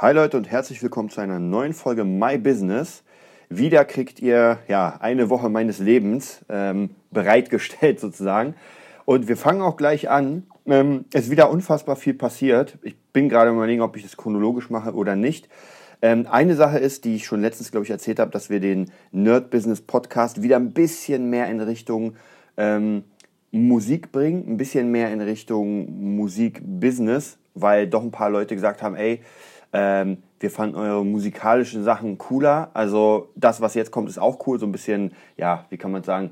Hi Leute und herzlich willkommen zu einer neuen Folge My Business. Wieder kriegt ihr ja eine Woche meines Lebens ähm, bereitgestellt sozusagen. Und wir fangen auch gleich an. Ähm, es ist wieder unfassbar viel passiert. Ich bin gerade überlegen, ob ich das chronologisch mache oder nicht. Ähm, eine Sache ist, die ich schon letztens, glaube ich, erzählt habe, dass wir den Nerd Business Podcast wieder ein bisschen mehr in Richtung ähm, Musik bringen, ein bisschen mehr in Richtung Musik-Business, weil doch ein paar Leute gesagt haben, ey, ähm, wir fanden eure musikalischen Sachen cooler. Also das, was jetzt kommt, ist auch cool. So ein bisschen, ja, wie kann man sagen,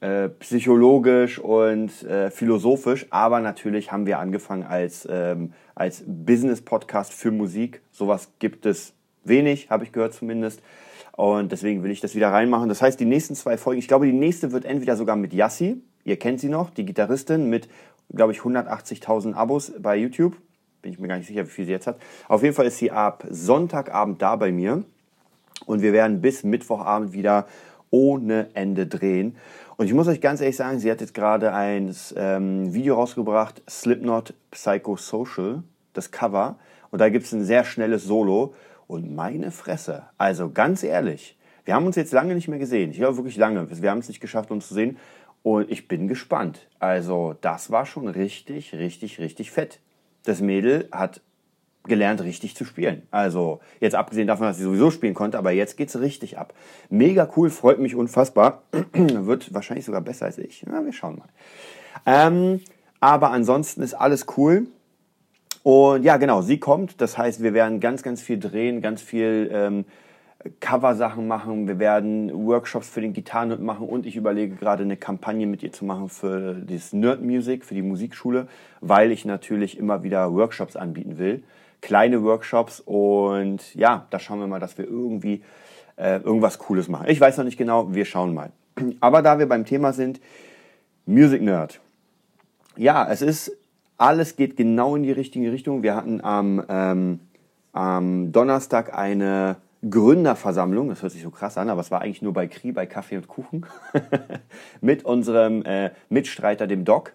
äh, psychologisch und äh, philosophisch. Aber natürlich haben wir angefangen als, ähm, als Business-Podcast für Musik. Sowas gibt es wenig, habe ich gehört zumindest. Und deswegen will ich das wieder reinmachen. Das heißt, die nächsten zwei Folgen, ich glaube, die nächste wird entweder sogar mit Yassi. Ihr kennt sie noch, die Gitarristin mit, glaube ich, 180.000 Abos bei YouTube bin ich mir gar nicht sicher, wie viel sie jetzt hat. Auf jeden Fall ist sie ab Sonntagabend da bei mir. Und wir werden bis Mittwochabend wieder ohne Ende drehen. Und ich muss euch ganz ehrlich sagen, sie hat jetzt gerade ein ähm, Video rausgebracht, Slipknot Psychosocial, das Cover. Und da gibt es ein sehr schnelles Solo. Und meine Fresse, also ganz ehrlich, wir haben uns jetzt lange nicht mehr gesehen. Ich glaube wirklich lange. Wir haben es nicht geschafft, uns zu sehen. Und ich bin gespannt. Also das war schon richtig, richtig, richtig fett das Mädel hat gelernt, richtig zu spielen. Also, jetzt abgesehen davon, dass sie sowieso spielen konnte, aber jetzt geht es richtig ab. Mega cool, freut mich unfassbar. Wird wahrscheinlich sogar besser als ich. Na, wir schauen mal. Ähm, aber ansonsten ist alles cool. Und ja, genau, sie kommt. Das heißt, wir werden ganz, ganz viel drehen, ganz viel ähm, Cover-Sachen machen, wir werden Workshops für den Gitarrenhirt machen und ich überlege gerade eine Kampagne mit ihr zu machen für das Nerd Music, für die Musikschule, weil ich natürlich immer wieder Workshops anbieten will. Kleine Workshops und ja, da schauen wir mal, dass wir irgendwie äh, irgendwas Cooles machen. Ich weiß noch nicht genau, wir schauen mal. Aber da wir beim Thema sind, Music Nerd. Ja, es ist, alles geht genau in die richtige Richtung. Wir hatten am, ähm, am Donnerstag eine Gründerversammlung, das hört sich so krass an, aber es war eigentlich nur bei Kri, bei Kaffee und Kuchen, mit unserem äh, Mitstreiter, dem Doc.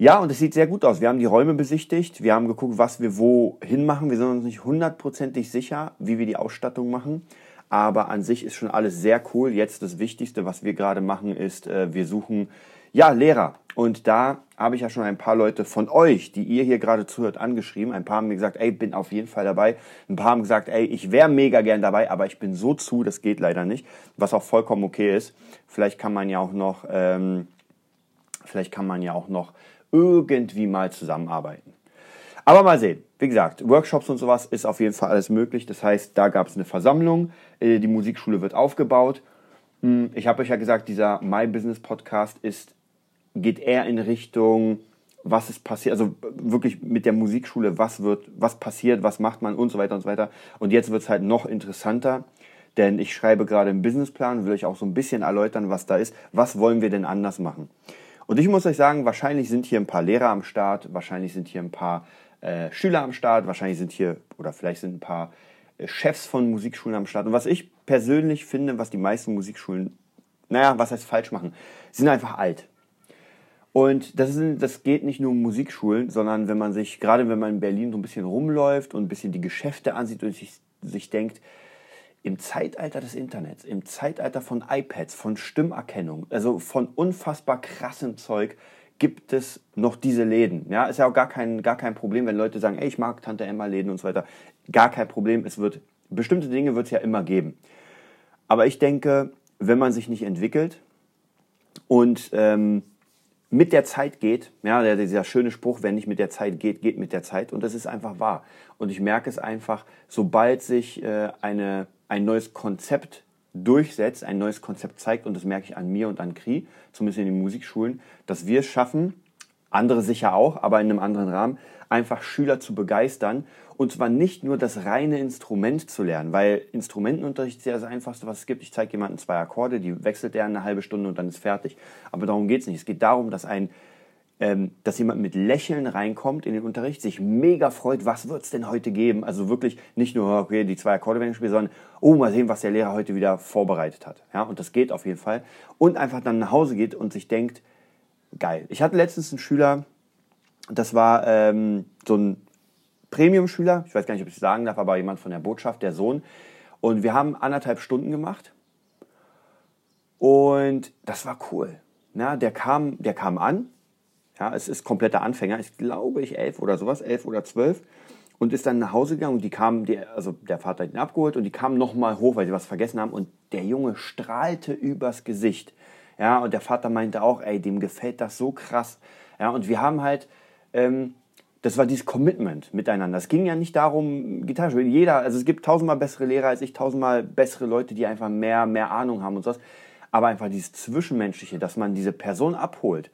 Ja, und es sieht sehr gut aus. Wir haben die Räume besichtigt, wir haben geguckt, was wir wo hinmachen. Wir sind uns nicht hundertprozentig sicher, wie wir die Ausstattung machen. Aber an sich ist schon alles sehr cool. Jetzt das Wichtigste, was wir gerade machen, ist, äh, wir suchen ja, Lehrer. Und da habe ich ja schon ein paar Leute von euch, die ihr hier gerade zuhört, angeschrieben. Ein paar haben mir gesagt, ey, bin auf jeden Fall dabei. Ein paar haben gesagt, ey, ich wäre mega gern dabei, aber ich bin so zu, das geht leider nicht. Was auch vollkommen okay ist. Vielleicht kann man ja auch noch, ähm, vielleicht kann man ja auch noch irgendwie mal zusammenarbeiten. Aber mal sehen. Wie gesagt, Workshops und sowas ist auf jeden Fall alles möglich. Das heißt, da gab es eine Versammlung, äh, die Musikschule wird aufgebaut. Hm, ich habe euch ja gesagt, dieser My Business Podcast ist geht eher in Richtung, was ist passiert, also wirklich mit der Musikschule, was wird, was passiert, was macht man und so weiter und so weiter. Und jetzt wird es halt noch interessanter, denn ich schreibe gerade einen Businessplan, will euch auch so ein bisschen erläutern, was da ist. Was wollen wir denn anders machen? Und ich muss euch sagen, wahrscheinlich sind hier ein paar Lehrer am Start, wahrscheinlich sind hier ein paar äh, Schüler am Start, wahrscheinlich sind hier oder vielleicht sind ein paar äh, Chefs von Musikschulen am Start. Und was ich persönlich finde, was die meisten Musikschulen, naja, was heißt falsch machen, sind einfach alt. Und das, ist, das geht nicht nur um Musikschulen, sondern wenn man sich, gerade wenn man in Berlin so ein bisschen rumläuft und ein bisschen die Geschäfte ansieht und sich, sich denkt, im Zeitalter des Internets, im Zeitalter von iPads, von Stimmerkennung, also von unfassbar krassem Zeug, gibt es noch diese Läden. Ja, ist ja auch gar kein, gar kein Problem, wenn Leute sagen, ey, ich mag Tante Emma Läden und so weiter. Gar kein Problem. Es wird, bestimmte Dinge wird es ja immer geben. Aber ich denke, wenn man sich nicht entwickelt und ähm, mit der Zeit geht. Ja, dieser schöne Spruch, wenn nicht mit der Zeit geht, geht mit der Zeit. Und das ist einfach wahr. Und ich merke es einfach, sobald sich äh, eine, ein neues Konzept durchsetzt, ein neues Konzept zeigt, und das merke ich an mir und an Kri, zumindest in den Musikschulen, dass wir es schaffen, andere sicher auch, aber in einem anderen Rahmen, einfach Schüler zu begeistern. Und zwar nicht nur das reine Instrument zu lernen, weil Instrumentenunterricht ist ja das Einfachste, was es gibt. Ich zeige jemandem zwei Akkorde, die wechselt er eine halbe Stunde und dann ist fertig. Aber darum geht es nicht. Es geht darum, dass ein ähm, dass jemand mit Lächeln reinkommt in den Unterricht, sich mega freut, was wird es denn heute geben? Also wirklich nicht nur, okay, die zwei Akkorde werden gespielt, sondern, oh, mal sehen, was der Lehrer heute wieder vorbereitet hat. Ja, und das geht auf jeden Fall. Und einfach dann nach Hause geht und sich denkt, geil. Ich hatte letztens einen Schüler, das war ähm, so ein Premium-Schüler, ich weiß gar nicht, ob ich es sagen darf, aber jemand von der Botschaft, der Sohn. Und wir haben anderthalb Stunden gemacht. Und das war cool. Na, der, kam, der kam an. Ja, es ist kompletter Anfänger. Ich glaube, ich elf oder sowas, elf oder zwölf. Und ist dann nach Hause gegangen und die kamen, die, also der Vater hat ihn abgeholt und die kamen nochmal hoch, weil sie was vergessen haben. Und der Junge strahlte übers Gesicht. Ja, und der Vater meinte auch, ey, dem gefällt das so krass. Ja, und wir haben halt, ähm, das war dieses Commitment miteinander. Es ging ja nicht darum, Gitarre spielen. Jeder, also es gibt tausendmal bessere Lehrer als ich, tausendmal bessere Leute, die einfach mehr, mehr Ahnung haben und sowas. Aber einfach dieses Zwischenmenschliche, dass man diese Person abholt.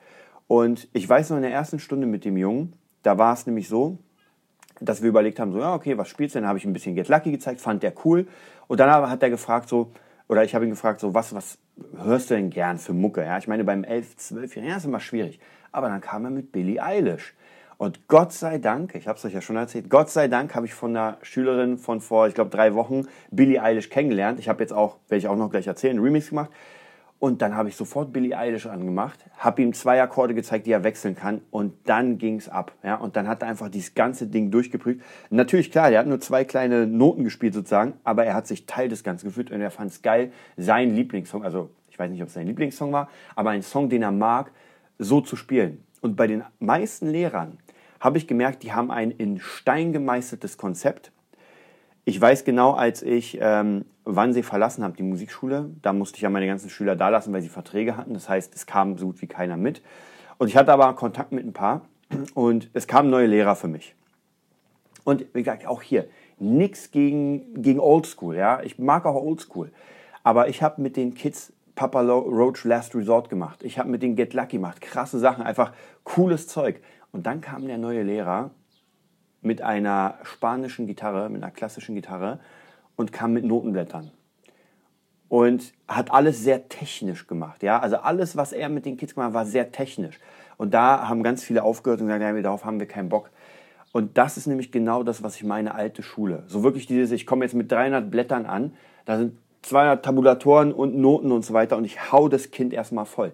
Und ich weiß noch in der ersten Stunde mit dem Jungen, da war es nämlich so, dass wir überlegt haben, so, ja, okay, was spielst du denn? habe ich ein bisschen Get Lucky gezeigt, fand der cool. Und dann hat er gefragt, so, oder ich habe ihn gefragt, so, was, was hörst du denn gern für Mucke? Ja, ich meine, beim 11, 12-Jährigen, ja, ist immer schwierig. Aber dann kam er mit Billie Eilish. Und Gott sei Dank, ich habe es euch ja schon erzählt, Gott sei Dank habe ich von einer Schülerin von vor, ich glaube, drei Wochen Billie Eilish kennengelernt. Ich habe jetzt auch, werde ich auch noch gleich erzählen, einen Remix gemacht. Und dann habe ich sofort Billie Eilish angemacht, habe ihm zwei Akkorde gezeigt, die er wechseln kann und dann ging es ab. Ja? Und dann hat er einfach dieses ganze Ding durchgeprüft. Natürlich, klar, der hat nur zwei kleine Noten gespielt sozusagen, aber er hat sich Teil des Ganzen gefühlt und er fand es geil, sein Lieblingssong, also ich weiß nicht, ob es sein Lieblingssong war, aber ein Song, den er mag, so zu spielen. Und bei den meisten Lehrern habe ich gemerkt, die haben ein in Stein gemeißeltes Konzept. Ich weiß genau, als ich ähm, wann sie verlassen habe, die Musikschule, da musste ich ja meine ganzen Schüler da lassen, weil sie Verträge hatten. Das heißt, es kam so gut wie keiner mit. Und ich hatte aber Kontakt mit ein paar und es kamen neue Lehrer für mich. Und wie gesagt, auch hier, nichts gegen, gegen Oldschool. Ja? Ich mag auch Oldschool. Aber ich habe mit den Kids Papa Roach Last Resort gemacht. Ich habe mit denen Get Lucky gemacht. Krasse Sachen, einfach cooles Zeug. Und dann kam der neue Lehrer mit einer spanischen Gitarre, mit einer klassischen Gitarre und kam mit Notenblättern. Und hat alles sehr technisch gemacht. Ja? Also alles, was er mit den Kids gemacht hat, war sehr technisch. Und da haben ganz viele aufgehört und gesagt, ja, darauf haben wir keinen Bock. Und das ist nämlich genau das, was ich meine, alte Schule. So wirklich dieses, ich komme jetzt mit 300 Blättern an, da sind 200 Tabulatoren und Noten und so weiter und ich hau das Kind erstmal voll.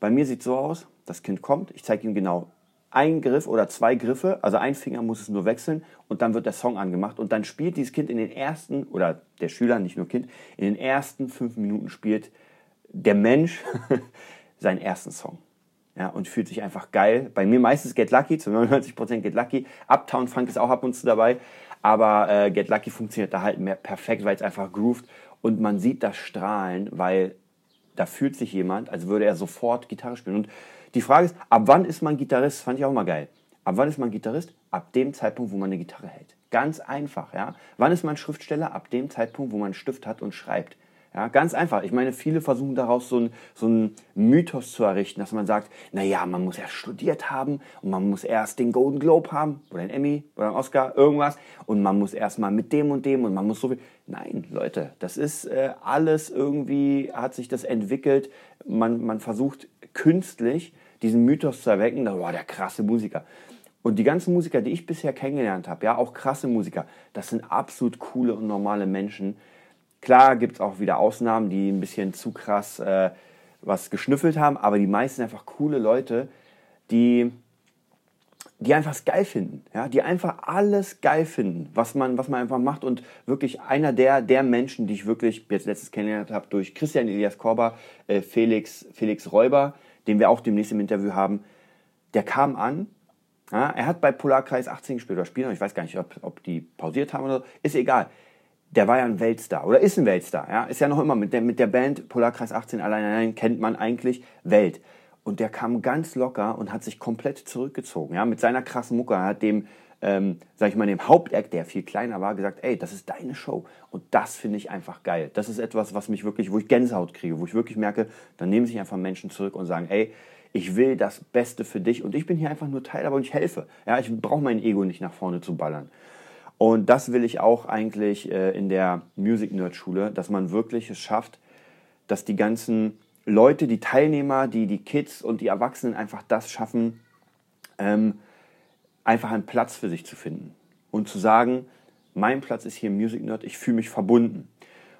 Bei mir sieht es so aus, das Kind kommt, ich zeige ihm genau ein Griff oder zwei Griffe, also ein Finger muss es nur wechseln und dann wird der Song angemacht und dann spielt dieses Kind in den ersten, oder der Schüler, nicht nur Kind, in den ersten fünf Minuten spielt der Mensch seinen ersten Song. Ja, und fühlt sich einfach geil. Bei mir meistens Get Lucky, zu 99% Get Lucky. Uptown Funk ist auch ab und zu dabei, aber äh, Get Lucky funktioniert da halt mehr perfekt, weil es einfach groovt und man sieht das Strahlen, weil da fühlt sich jemand, als würde er sofort Gitarre spielen. Und die Frage ist, ab wann ist man Gitarrist? Fand ich auch mal geil. Ab wann ist man Gitarrist? Ab dem Zeitpunkt, wo man eine Gitarre hält. Ganz einfach, ja. Wann ist man Schriftsteller? Ab dem Zeitpunkt, wo man einen Stift hat und schreibt. Ja, ganz einfach. Ich meine, viele versuchen daraus so, ein, so einen Mythos zu errichten, dass man sagt, naja, man muss erst studiert haben und man muss erst den Golden Globe haben oder einen Emmy oder einen Oscar, irgendwas und man muss erst mal mit dem und dem und man muss so viel. Nein, Leute, das ist äh, alles irgendwie, hat sich das entwickelt. Man, man versucht künstlich diesen Mythos zu erwecken, da war der krasse Musiker. Und die ganzen Musiker, die ich bisher kennengelernt habe, ja, auch krasse Musiker, das sind absolut coole und normale Menschen, Klar gibt es auch wieder Ausnahmen, die ein bisschen zu krass äh, was geschnüffelt haben, aber die meisten einfach coole Leute, die, die einfach es geil finden. Ja? Die einfach alles geil finden, was man, was man einfach macht. Und wirklich einer der, der Menschen, die ich wirklich jetzt letztes kennengelernt habe, durch Christian Elias Korber, äh, Felix, Felix Räuber, den wir auch demnächst im Interview haben, der kam an. Ja? Er hat bei Polarkreis 18 gespielt oder spielen, ich weiß gar nicht, ob, ob die pausiert haben oder so, ist egal der war ja ein Weltstar oder ist ein Weltstar. Ja? Ist ja noch immer mit der, mit der Band Polarkreis 18 allein, allein kennt man eigentlich Welt. Und der kam ganz locker und hat sich komplett zurückgezogen. Ja? Mit seiner krassen Mucke hat dem, ähm, sag ich mal, dem Hauptact, der viel kleiner war, gesagt, ey, das ist deine Show. Und das finde ich einfach geil. Das ist etwas, was mich wirklich, wo ich Gänsehaut kriege, wo ich wirklich merke, dann nehmen sich einfach Menschen zurück und sagen, ey, ich will das Beste für dich und ich bin hier einfach nur Teil, aber ich helfe. Ja, ich brauche mein Ego nicht nach vorne zu ballern. Und das will ich auch eigentlich äh, in der Music Nerd Schule, dass man wirklich es schafft, dass die ganzen Leute, die Teilnehmer, die, die Kids und die Erwachsenen einfach das schaffen, ähm, einfach einen Platz für sich zu finden und zu sagen, mein Platz ist hier Music Nerd, ich fühle mich verbunden.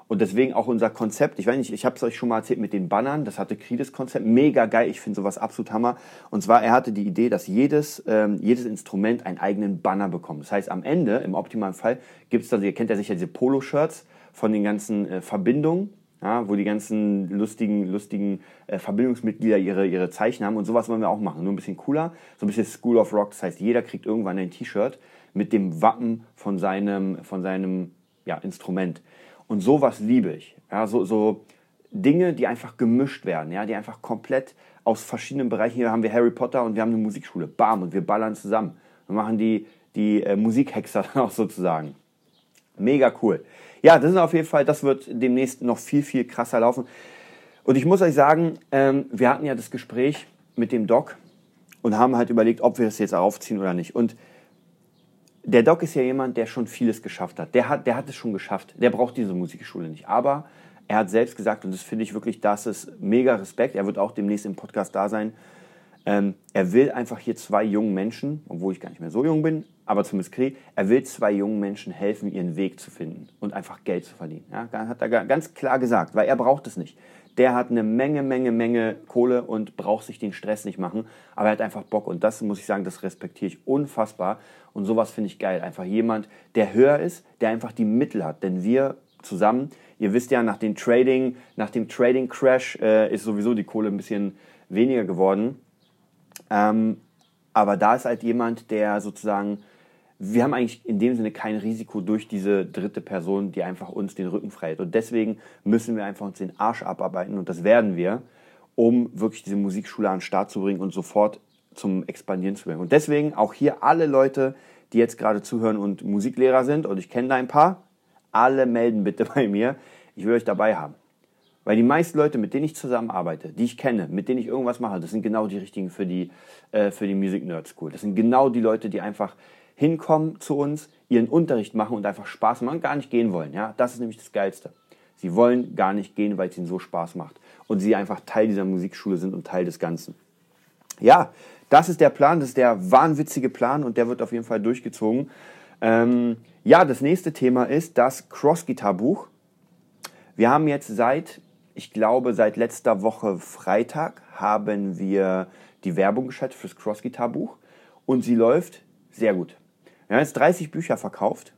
Und deswegen auch unser Konzept, ich weiß nicht, ich habe es euch schon mal erzählt mit den Bannern, das hatte Krides Konzept, mega geil, ich finde sowas absolut Hammer. Und zwar, er hatte die Idee, dass jedes, ähm, jedes Instrument einen eigenen Banner bekommt. Das heißt, am Ende, im optimalen Fall, gibt es dann, ihr kennt ja sicher diese Polo-Shirts von den ganzen äh, Verbindungen, ja, wo die ganzen lustigen, lustigen äh, Verbindungsmitglieder ihre, ihre Zeichen haben. Und sowas wollen wir auch machen. Nur ein bisschen cooler, so ein bisschen School of Rock. Das heißt, jeder kriegt irgendwann ein T-Shirt mit dem Wappen von seinem, von seinem ja, Instrument. Und sowas liebe ich. Ja, so, so Dinge, die einfach gemischt werden, ja, die einfach komplett aus verschiedenen Bereichen. Hier haben wir Harry Potter und wir haben eine Musikschule. Bam, und wir ballern zusammen. Wir machen die, die äh, Musikhexer dann auch sozusagen. Mega cool. Ja, das ist auf jeden Fall, das wird demnächst noch viel, viel krasser laufen. Und ich muss euch sagen, ähm, wir hatten ja das Gespräch mit dem Doc und haben halt überlegt, ob wir das jetzt aufziehen oder nicht. Und der Doc ist ja jemand, der schon vieles geschafft hat. Der hat, der hat es schon geschafft. Der braucht diese Musikschule nicht. Aber er hat selbst gesagt, und das finde ich wirklich, das ist mega Respekt. Er wird auch demnächst im Podcast da sein. Ähm, er will einfach hier zwei jungen Menschen, obwohl ich gar nicht mehr so jung bin, aber zumindest kriege, er will zwei jungen Menschen helfen, ihren Weg zu finden und einfach Geld zu verdienen. Ja, hat er ganz klar gesagt, weil er braucht es nicht. Der hat eine Menge, Menge, Menge Kohle und braucht sich den Stress nicht machen, aber er hat einfach Bock und das muss ich sagen, das respektiere ich unfassbar und sowas finde ich geil. Einfach jemand, der höher ist, der einfach die Mittel hat. Denn wir zusammen, ihr wisst ja, nach dem Trading, nach dem Trading Crash äh, ist sowieso die Kohle ein bisschen weniger geworden. Ähm, aber da ist halt jemand, der sozusagen, wir haben eigentlich in dem Sinne kein Risiko durch diese dritte Person, die einfach uns den Rücken frei. Und deswegen müssen wir einfach uns den Arsch abarbeiten und das werden wir, um wirklich diese Musikschule an den Start zu bringen und sofort zum Expandieren zu bringen. Und deswegen auch hier alle Leute, die jetzt gerade zuhören und Musiklehrer sind, und ich kenne da ein paar, alle melden bitte bei mir. Ich will euch dabei haben. Weil die meisten Leute, mit denen ich zusammenarbeite, die ich kenne, mit denen ich irgendwas mache, das sind genau die richtigen für die, äh, die Music Nerd School. Das sind genau die Leute, die einfach hinkommen zu uns, ihren Unterricht machen und einfach Spaß machen gar nicht gehen wollen. Ja? Das ist nämlich das Geilste. Sie wollen gar nicht gehen, weil es ihnen so Spaß macht. Und sie einfach Teil dieser Musikschule sind und Teil des Ganzen. Ja, das ist der Plan, das ist der wahnwitzige Plan und der wird auf jeden Fall durchgezogen. Ähm, ja, das nächste Thema ist das Cross-Guitar-Buch. Wir haben jetzt seit, ich glaube, seit letzter Woche Freitag haben wir die Werbung geschaltet fürs Cross-Guitar-Buch und sie läuft sehr gut. Wir haben jetzt 30 Bücher verkauft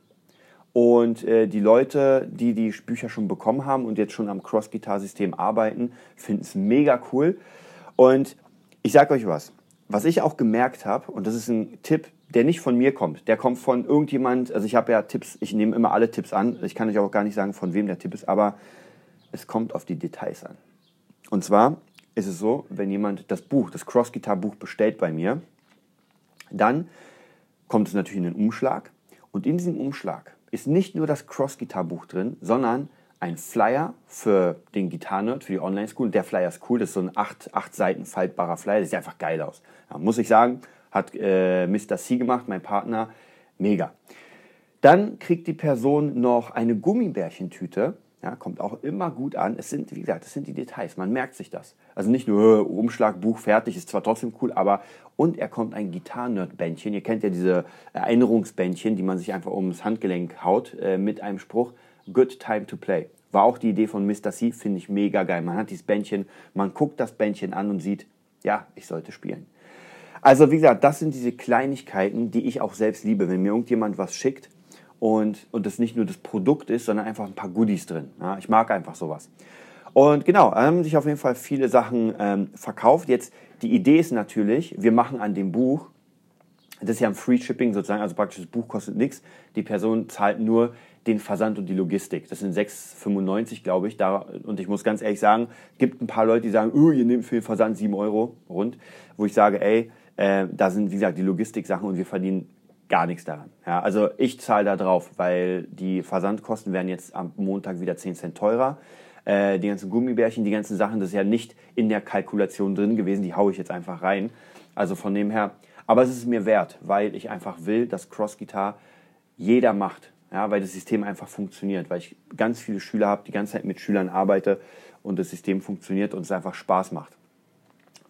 und äh, die Leute, die die Bücher schon bekommen haben und jetzt schon am Cross-Guitar-System arbeiten, finden es mega cool. Und ich sage euch was, was ich auch gemerkt habe, und das ist ein Tipp, der nicht von mir kommt, der kommt von irgendjemand, also ich habe ja Tipps, ich nehme immer alle Tipps an, ich kann euch auch gar nicht sagen, von wem der Tipp ist, aber es kommt auf die Details an. Und zwar ist es so, wenn jemand das Buch, das Cross-Guitar-Buch bestellt bei mir, dann kommt es natürlich in den Umschlag und in diesem Umschlag ist nicht nur das Cross-Guitar-Buch drin, sondern ein Flyer für den Gitarrenerd, für die Online-School. Der Flyer ist cool, das ist so ein 8, 8 Seiten faltbarer Flyer, das sieht einfach geil aus. Ja, muss ich sagen, hat äh, Mr. C gemacht, mein Partner, mega. Dann kriegt die Person noch eine Gummibärchentüte, ja, kommt auch immer gut an. Es sind, wie gesagt, das sind die Details, man merkt sich das. Also nicht nur äh, Umschlag, Buch fertig, ist zwar trotzdem cool, aber und er kommt ein Gitarrenerd-Bändchen. Ihr kennt ja diese Erinnerungsbändchen, die man sich einfach ums Handgelenk haut, äh, mit einem Spruch, Good Time to Play. War auch die Idee von Mr. C, finde ich mega geil. Man hat dieses Bändchen, man guckt das Bändchen an und sieht, ja, ich sollte spielen. Also wie gesagt, das sind diese Kleinigkeiten, die ich auch selbst liebe. Wenn mir irgendjemand was schickt und, und das nicht nur das Produkt ist, sondern einfach ein paar Goodies drin. Ja, ich mag einfach sowas. Und genau, haben sich auf jeden Fall viele Sachen ähm, verkauft. Jetzt, die Idee ist natürlich, wir machen an dem Buch, das ist ja ein Free Shipping sozusagen, also praktisch das Buch kostet nichts. Die Person zahlt nur den Versand und die Logistik. Das sind 6,95, glaube ich. Da, und ich muss ganz ehrlich sagen, gibt ein paar Leute, die sagen, oh, ihr nehmt für den Versand 7 Euro rund. Wo ich sage, ey, äh, da sind, wie gesagt, die Logistik-Sachen und wir verdienen gar nichts daran. Ja, also ich zahle da drauf, weil die Versandkosten werden jetzt am Montag wieder 10 Cent teurer. Äh, die ganzen Gummibärchen, die ganzen Sachen, das ist ja nicht in der Kalkulation drin gewesen, die haue ich jetzt einfach rein. Also von dem her, aber es ist mir wert, weil ich einfach will, dass Cross-Guitar jeder macht ja, weil das System einfach funktioniert, weil ich ganz viele Schüler habe, die ganze Zeit mit Schülern arbeite und das System funktioniert und es einfach Spaß macht.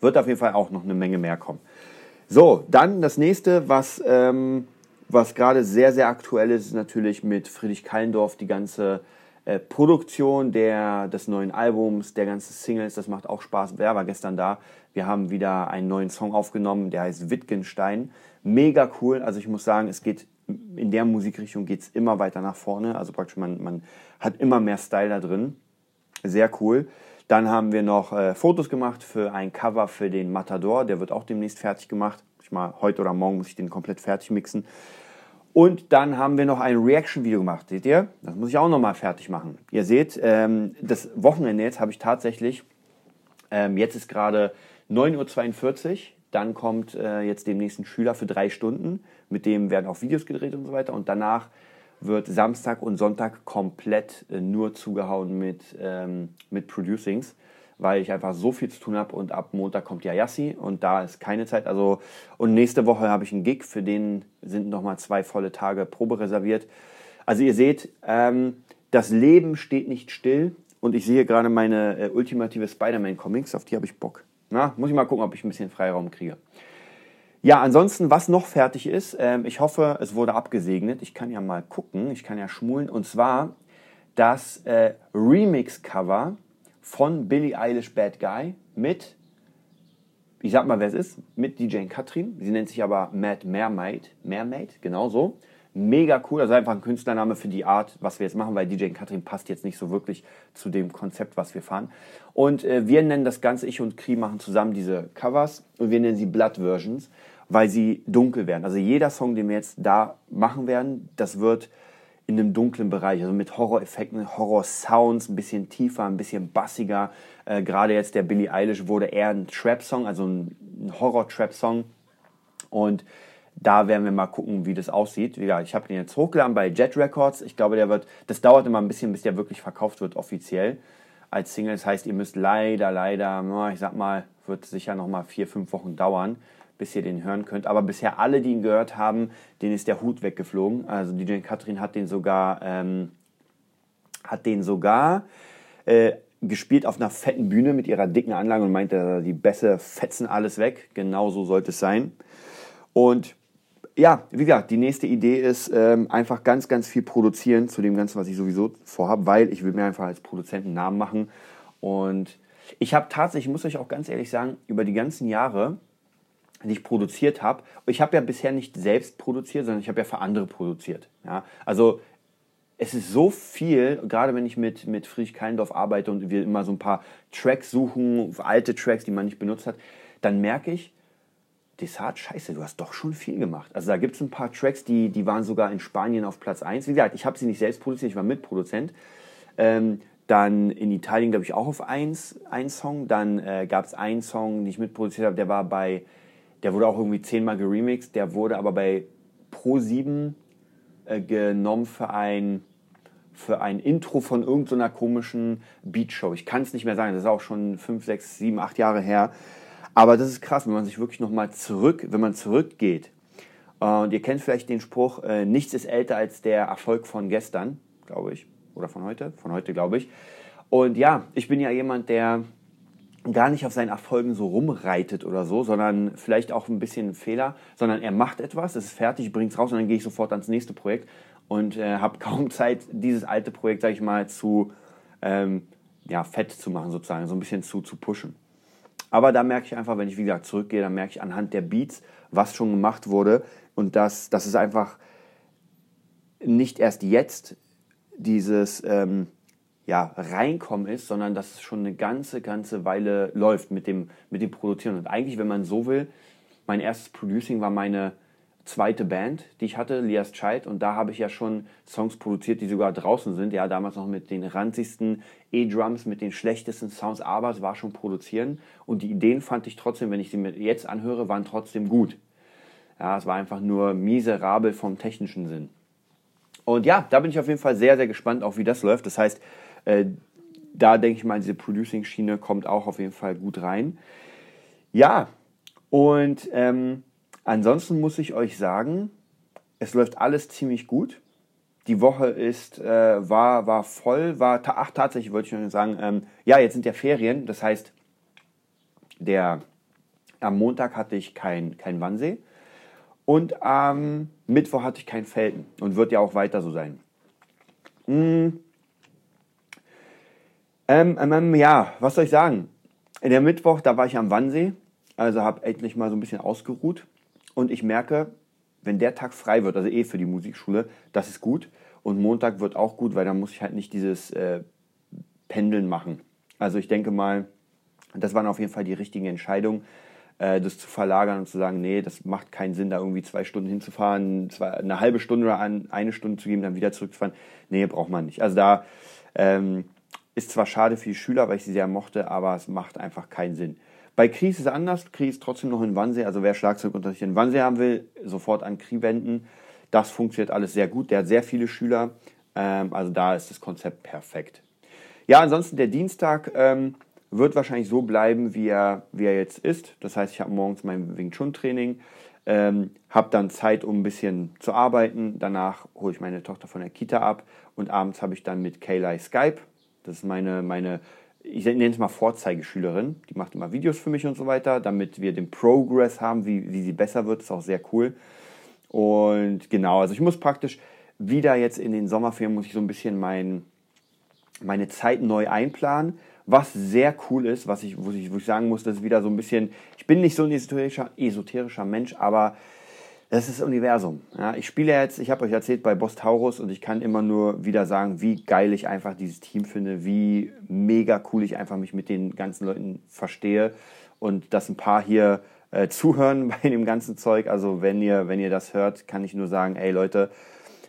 Wird auf jeden Fall auch noch eine Menge mehr kommen. So, dann das nächste, was, ähm, was gerade sehr, sehr aktuell ist, ist natürlich mit Friedrich Kallendorf die ganze äh, Produktion der, des neuen Albums, der ganzen Singles, das macht auch Spaß. Wer war gestern da? Wir haben wieder einen neuen Song aufgenommen, der heißt Wittgenstein. Mega cool. Also ich muss sagen, es geht in der Musikrichtung geht es immer weiter nach vorne. Also praktisch man, man hat immer mehr Style da drin. Sehr cool. Dann haben wir noch äh, Fotos gemacht für ein Cover für den Matador. Der wird auch demnächst fertig gemacht. Ich mal heute oder morgen muss ich den komplett fertig mixen. Und dann haben wir noch ein Reaction-Video gemacht. Seht ihr? Das muss ich auch nochmal fertig machen. Ihr seht, ähm, das Wochenende jetzt habe ich tatsächlich, ähm, jetzt ist gerade 9.42 Uhr. Dann kommt äh, jetzt demnächst ein Schüler für drei Stunden. Mit dem werden auch Videos gedreht und so weiter. Und danach wird Samstag und Sonntag komplett äh, nur zugehauen mit, ähm, mit Producings weil ich einfach so viel zu tun habe und ab Montag kommt ja Yassi und da ist keine Zeit. Also und nächste Woche habe ich einen Gig, für den sind nochmal zwei volle Tage Probe reserviert. Also ihr seht, ähm, das Leben steht nicht still und ich sehe gerade meine äh, ultimative Spider-Man-Comics, auf die habe ich Bock. Na, muss ich mal gucken, ob ich ein bisschen Freiraum kriege. Ja, ansonsten, was noch fertig ist, ähm, ich hoffe, es wurde abgesegnet. Ich kann ja mal gucken, ich kann ja schmulen. Und zwar das äh, Remix-Cover von Billie Eilish Bad Guy mit, ich sag mal, wer es ist, mit DJ Katrin. Sie nennt sich aber Mad Mermaid. Mermaid, genau so. Mega cool, also einfach ein Künstlername für die Art, was wir jetzt machen, weil DJ Katrin passt jetzt nicht so wirklich zu dem Konzept, was wir fahren. Und äh, wir nennen das Ganze, ich und Kri machen zusammen diese Covers und wir nennen sie Blood Versions, weil sie dunkel werden. Also jeder Song, den wir jetzt da machen werden, das wird in einem dunklen Bereich, also mit Horror-Effekten, Horror-Sounds, ein bisschen tiefer, ein bisschen bassiger. Äh, Gerade jetzt der Billie Eilish wurde eher ein Trap-Song, also ein, ein Horror-Trap-Song. Und da werden wir mal gucken, wie das aussieht. Ja, ich habe den jetzt hochgeladen bei Jet Records. Ich glaube, der wird, das dauert immer ein bisschen, bis der wirklich verkauft wird offiziell als Single. Das heißt, ihr müsst leider, leider, ich sag mal, wird sicher noch mal vier, fünf Wochen dauern, bis ihr den hören könnt. Aber bisher alle, die ihn gehört haben, denen ist der Hut weggeflogen. Also DJ Katrin hat den sogar, ähm, hat den sogar äh, gespielt auf einer fetten Bühne mit ihrer dicken Anlage und meinte, die Bässe fetzen alles weg. Genau so sollte es sein. Und ja, wie gesagt, die nächste Idee ist ähm, einfach ganz, ganz viel produzieren zu dem Ganzen, was ich sowieso vorhabe, weil ich will mir einfach als Produzent einen Namen machen. Und ich habe tatsächlich, ich muss euch auch ganz ehrlich sagen, über die ganzen Jahre die ich produziert habe. Ich habe ja bisher nicht selbst produziert, sondern ich habe ja für andere produziert. Ja? Also es ist so viel, gerade wenn ich mit, mit Friedrich Keindorf arbeite und wir immer so ein paar Tracks suchen, alte Tracks, die man nicht benutzt hat, dann merke ich, Desart, scheiße, du hast doch schon viel gemacht. Also da gibt es ein paar Tracks, die, die waren sogar in Spanien auf Platz 1. Wie gesagt, ich habe sie nicht selbst produziert, ich war Mitproduzent. Ähm, dann in Italien, glaube ich, auch auf 1 ein Song. Dann äh, gab es einen Song, den ich mitproduziert habe, der war bei der wurde auch irgendwie zehnmal geremixed. Der wurde aber bei Pro7 äh, genommen für ein, für ein Intro von irgendeiner so komischen Beatshow. Ich kann es nicht mehr sagen. Das ist auch schon fünf, sechs, sieben, acht Jahre her. Aber das ist krass, wenn man sich wirklich nochmal zurück, wenn man zurückgeht. Und ihr kennt vielleicht den Spruch, äh, nichts ist älter als der Erfolg von gestern, glaube ich. Oder von heute? Von heute, glaube ich. Und ja, ich bin ja jemand, der gar nicht auf seinen Erfolgen so rumreitet oder so, sondern vielleicht auch ein bisschen Fehler, sondern er macht etwas, es ist fertig, bringt es raus und dann gehe ich sofort ans nächste Projekt und äh, habe kaum Zeit, dieses alte Projekt, sage ich mal, zu ähm, ja, fett zu machen sozusagen, so ein bisschen zu, zu pushen. Aber da merke ich einfach, wenn ich wieder zurückgehe, dann merke ich anhand der Beats, was schon gemacht wurde und dass, dass es einfach nicht erst jetzt dieses ähm, ja, reinkommen ist, sondern dass es schon eine ganze, ganze Weile läuft mit dem, mit dem Produzieren. Und eigentlich, wenn man so will, mein erstes Producing war meine zweite Band, die ich hatte, Lias Child, und da habe ich ja schon Songs produziert, die sogar draußen sind. Ja, damals noch mit den ranzigsten E-Drums, mit den schlechtesten Sounds, aber es war schon produzieren. Und die Ideen fand ich trotzdem, wenn ich sie mir jetzt anhöre, waren trotzdem gut. Ja, es war einfach nur miserabel vom technischen Sinn. Und ja, da bin ich auf jeden Fall sehr, sehr gespannt, auch wie das läuft. Das heißt, äh, da denke ich mal, diese Producing-Schiene kommt auch auf jeden Fall gut rein. Ja, und ähm, ansonsten muss ich euch sagen, es läuft alles ziemlich gut. Die Woche ist, äh, war, war voll, war, ach tatsächlich wollte ich noch sagen, ähm, ja, jetzt sind ja Ferien, das heißt, der, am Montag hatte ich kein, kein Wannsee und am Mittwoch hatte ich kein Felden und wird ja auch weiter so sein. Hm, Ähm, ähm, ja, was soll ich sagen? In der Mittwoch, da war ich am Wannsee, also habe endlich mal so ein bisschen ausgeruht und ich merke, wenn der Tag frei wird, also eh für die Musikschule, das ist gut. Und Montag wird auch gut, weil dann muss ich halt nicht dieses äh, Pendeln machen. Also ich denke mal, das waren auf jeden Fall die richtigen Entscheidungen, äh, das zu verlagern und zu sagen, nee, das macht keinen Sinn, da irgendwie zwei Stunden hinzufahren, zwei, eine halbe Stunde oder eine Stunde zu geben, dann wieder zurückzufahren. Nee, braucht man nicht. Also da ähm, ist zwar schade für die Schüler, weil ich sie sehr mochte, aber es macht einfach keinen Sinn. Bei Kries ist es anders. Kries ist trotzdem noch in Wannsee. Also wer Schlagzeugunterricht in Wannsee haben will, sofort an Krie wenden. Das funktioniert alles sehr gut. Der hat sehr viele Schüler. Ähm, also da ist das Konzept perfekt. Ja, ansonsten der Dienstag ähm, wird wahrscheinlich so bleiben, wie er, wie er jetzt ist. Das heißt, ich habe morgens mein Wing Chun Training, ähm, habe dann Zeit, um ein bisschen zu arbeiten. Danach hole ich meine Tochter von der Kita ab und abends habe ich dann mit Kaylai Skype. Das ist meine, meine ich nenne es mal Vorzeigeschülerin. Die macht immer Videos für mich und so weiter, damit wir den Progress haben, wie, wie sie besser wird. Das ist auch sehr cool. Und genau, also ich muss praktisch wieder jetzt in den Sommerferien, muss ich so ein bisschen mein, meine Zeit neu einplanen. Was sehr cool ist, was ich, wo, ich, wo ich sagen muss, das ist wieder so ein bisschen, ich bin nicht so ein esoterischer, esoterischer Mensch, aber das ist das Universum. Ja, ich spiele jetzt, ich habe euch erzählt, bei Boss Taurus und ich kann immer nur wieder sagen, wie geil ich einfach dieses Team finde, wie mega cool ich einfach mich mit den ganzen Leuten verstehe und dass ein paar hier äh, zuhören bei dem ganzen Zeug. Also wenn ihr, wenn ihr das hört, kann ich nur sagen, ey Leute,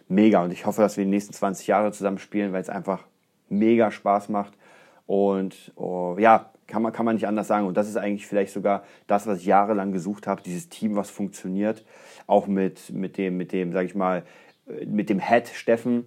mega und ich hoffe, dass wir die nächsten 20 Jahre zusammen spielen, weil es einfach mega Spaß macht und oh, ja, kann man, kann man nicht anders sagen. Und das ist eigentlich vielleicht sogar das, was ich jahrelang gesucht habe, dieses Team, was funktioniert. Auch mit, mit dem, mit dem, sag ich mal, mit dem Head Steffen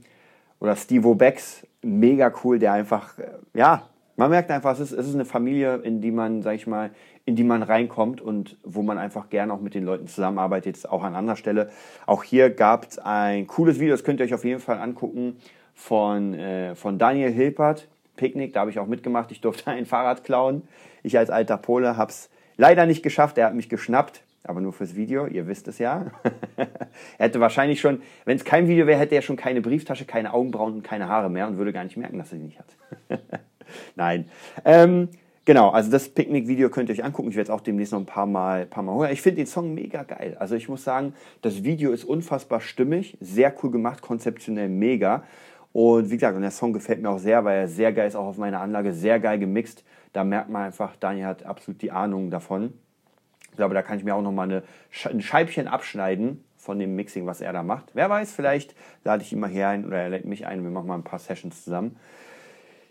oder Steve Becks. Mega cool, der einfach, ja, man merkt einfach, es ist, es ist eine Familie, in die man, sag ich mal, in die man reinkommt und wo man einfach gerne auch mit den Leuten zusammenarbeitet, jetzt auch an anderer Stelle. Auch hier gab es ein cooles Video, das könnt ihr euch auf jeden Fall angucken, von, äh, von Daniel Hilpert Picknick, da habe ich auch mitgemacht. Ich durfte ein Fahrrad klauen. Ich als alter Pole habe es leider nicht geschafft. Er hat mich geschnappt, aber nur fürs Video. Ihr wisst es ja. er hätte wahrscheinlich schon, wenn es kein Video wäre, hätte er schon keine Brieftasche, keine Augenbrauen und keine Haare mehr und würde gar nicht merken, dass er sie nicht hat. Nein. Ähm, Genau, also das Picknick-Video könnt ihr euch angucken. Ich werde es auch demnächst noch ein paar Mal, paar Mal holen. Ich finde den Song mega geil. Also ich muss sagen, das Video ist unfassbar stimmig, sehr cool gemacht, konzeptionell mega. Und wie gesagt, und der Song gefällt mir auch sehr, weil er sehr geil ist, auch auf meiner Anlage, sehr geil gemixt. Da merkt man einfach, Daniel hat absolut die Ahnung davon. Ich glaube, da kann ich mir auch nochmal eine, ein Scheibchen abschneiden von dem Mixing, was er da macht. Wer weiß, vielleicht lade ich ihn mal hier ein oder er lädt mich ein wir machen mal ein paar Sessions zusammen.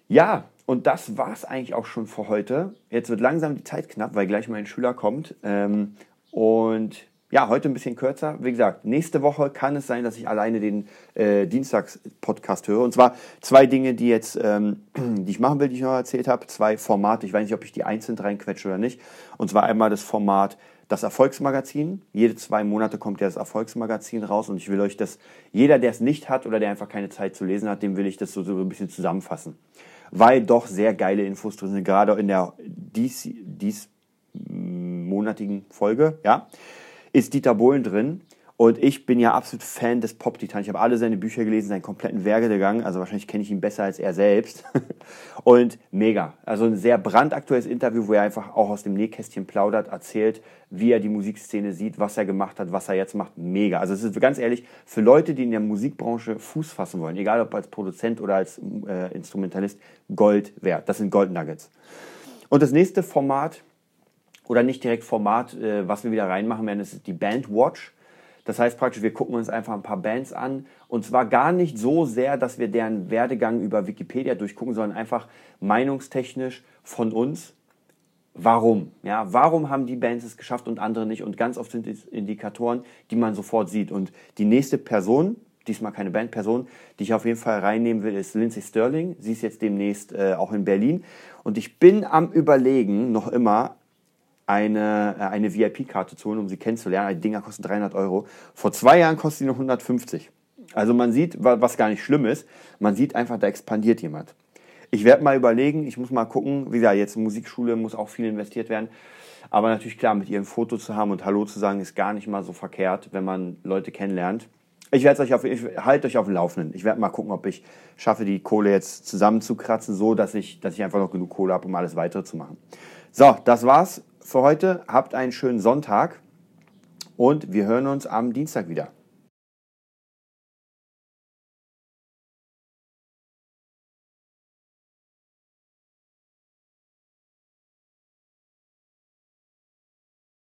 Ja, und das war es eigentlich auch schon für heute. Jetzt wird langsam die Zeit knapp, weil gleich mein Schüler kommt. Ähm, und ja, heute ein bisschen kürzer. Wie gesagt, nächste Woche kann es sein, dass ich alleine den äh, Dienstags-Podcast höre. Und zwar zwei Dinge, die jetzt, ähm, die ich machen will, die ich noch erzählt habe. Zwei Formate. Ich weiß nicht, ob ich die einzeln reinquetsche oder nicht. Und zwar einmal das Format das Erfolgsmagazin. Jede zwei Monate kommt ja das Erfolgsmagazin raus und ich will euch das, jeder, der es nicht hat oder der einfach keine Zeit zu lesen hat, dem will ich das so, so ein bisschen zusammenfassen. Weil doch sehr geile Infos drin sind, gerade in der dies, dies monatigen Folge, ja ist Dieter Bohlen drin. Und ich bin ja absolut Fan des Pop-Titan. Ich habe alle seine Bücher gelesen, seinen kompletten Werdegang. Also wahrscheinlich kenne ich ihn besser als er selbst. Und mega. Also ein sehr brandaktuelles Interview, wo er einfach auch aus dem Nähkästchen plaudert, erzählt, wie er die Musikszene sieht, was er gemacht hat, was er jetzt macht. Mega. Also es ist ganz ehrlich, für Leute, die in der Musikbranche Fuß fassen wollen, egal ob als Produzent oder als äh, Instrumentalist, Gold wert. Das sind Gold Nuggets. Und das nächste Format, oder nicht direkt Format, äh, was wir wieder reinmachen werden, ist die Band Watch. Das heißt praktisch, wir gucken uns einfach ein paar Bands an und zwar gar nicht so sehr, dass wir deren Werdegang über Wikipedia durchgucken, sondern einfach meinungstechnisch von uns. Warum? Ja, warum haben die Bands es geschafft und andere nicht? Und ganz oft sind es Indikatoren, die man sofort sieht. Und die nächste Person, diesmal keine Bandperson, die ich auf jeden Fall reinnehmen will, ist Lindsay Sterling. Sie ist jetzt demnächst äh, auch in Berlin. Und ich bin am Überlegen, noch immer, eine, äh, eine VIP-Karte zu holen, um sie kennenzulernen. Die Dinger kosten 300 Euro. Vor zwei Jahren kostet sie noch 150. Also man sieht, was gar nicht schlimm ist, man sieht einfach, da expandiert jemand. Ich werde mal überlegen, ich muss mal gucken, wie gesagt, jetzt Musikschule muss auch viel investiert werden. Aber natürlich klar, mit ihrem Foto zu haben und Hallo zu sagen, ist gar nicht mal so verkehrt, wenn man Leute kennenlernt. Ich werde euch auf, ich halte euch auf dem Laufenden. Ich werde mal gucken, ob ich schaffe, die Kohle jetzt zusammenzukratzen, so dass ich, dass ich einfach noch genug Kohle habe, um alles weitere zu machen. So, das war's für heute. Habt einen schönen Sonntag und wir hören uns am Dienstag wieder.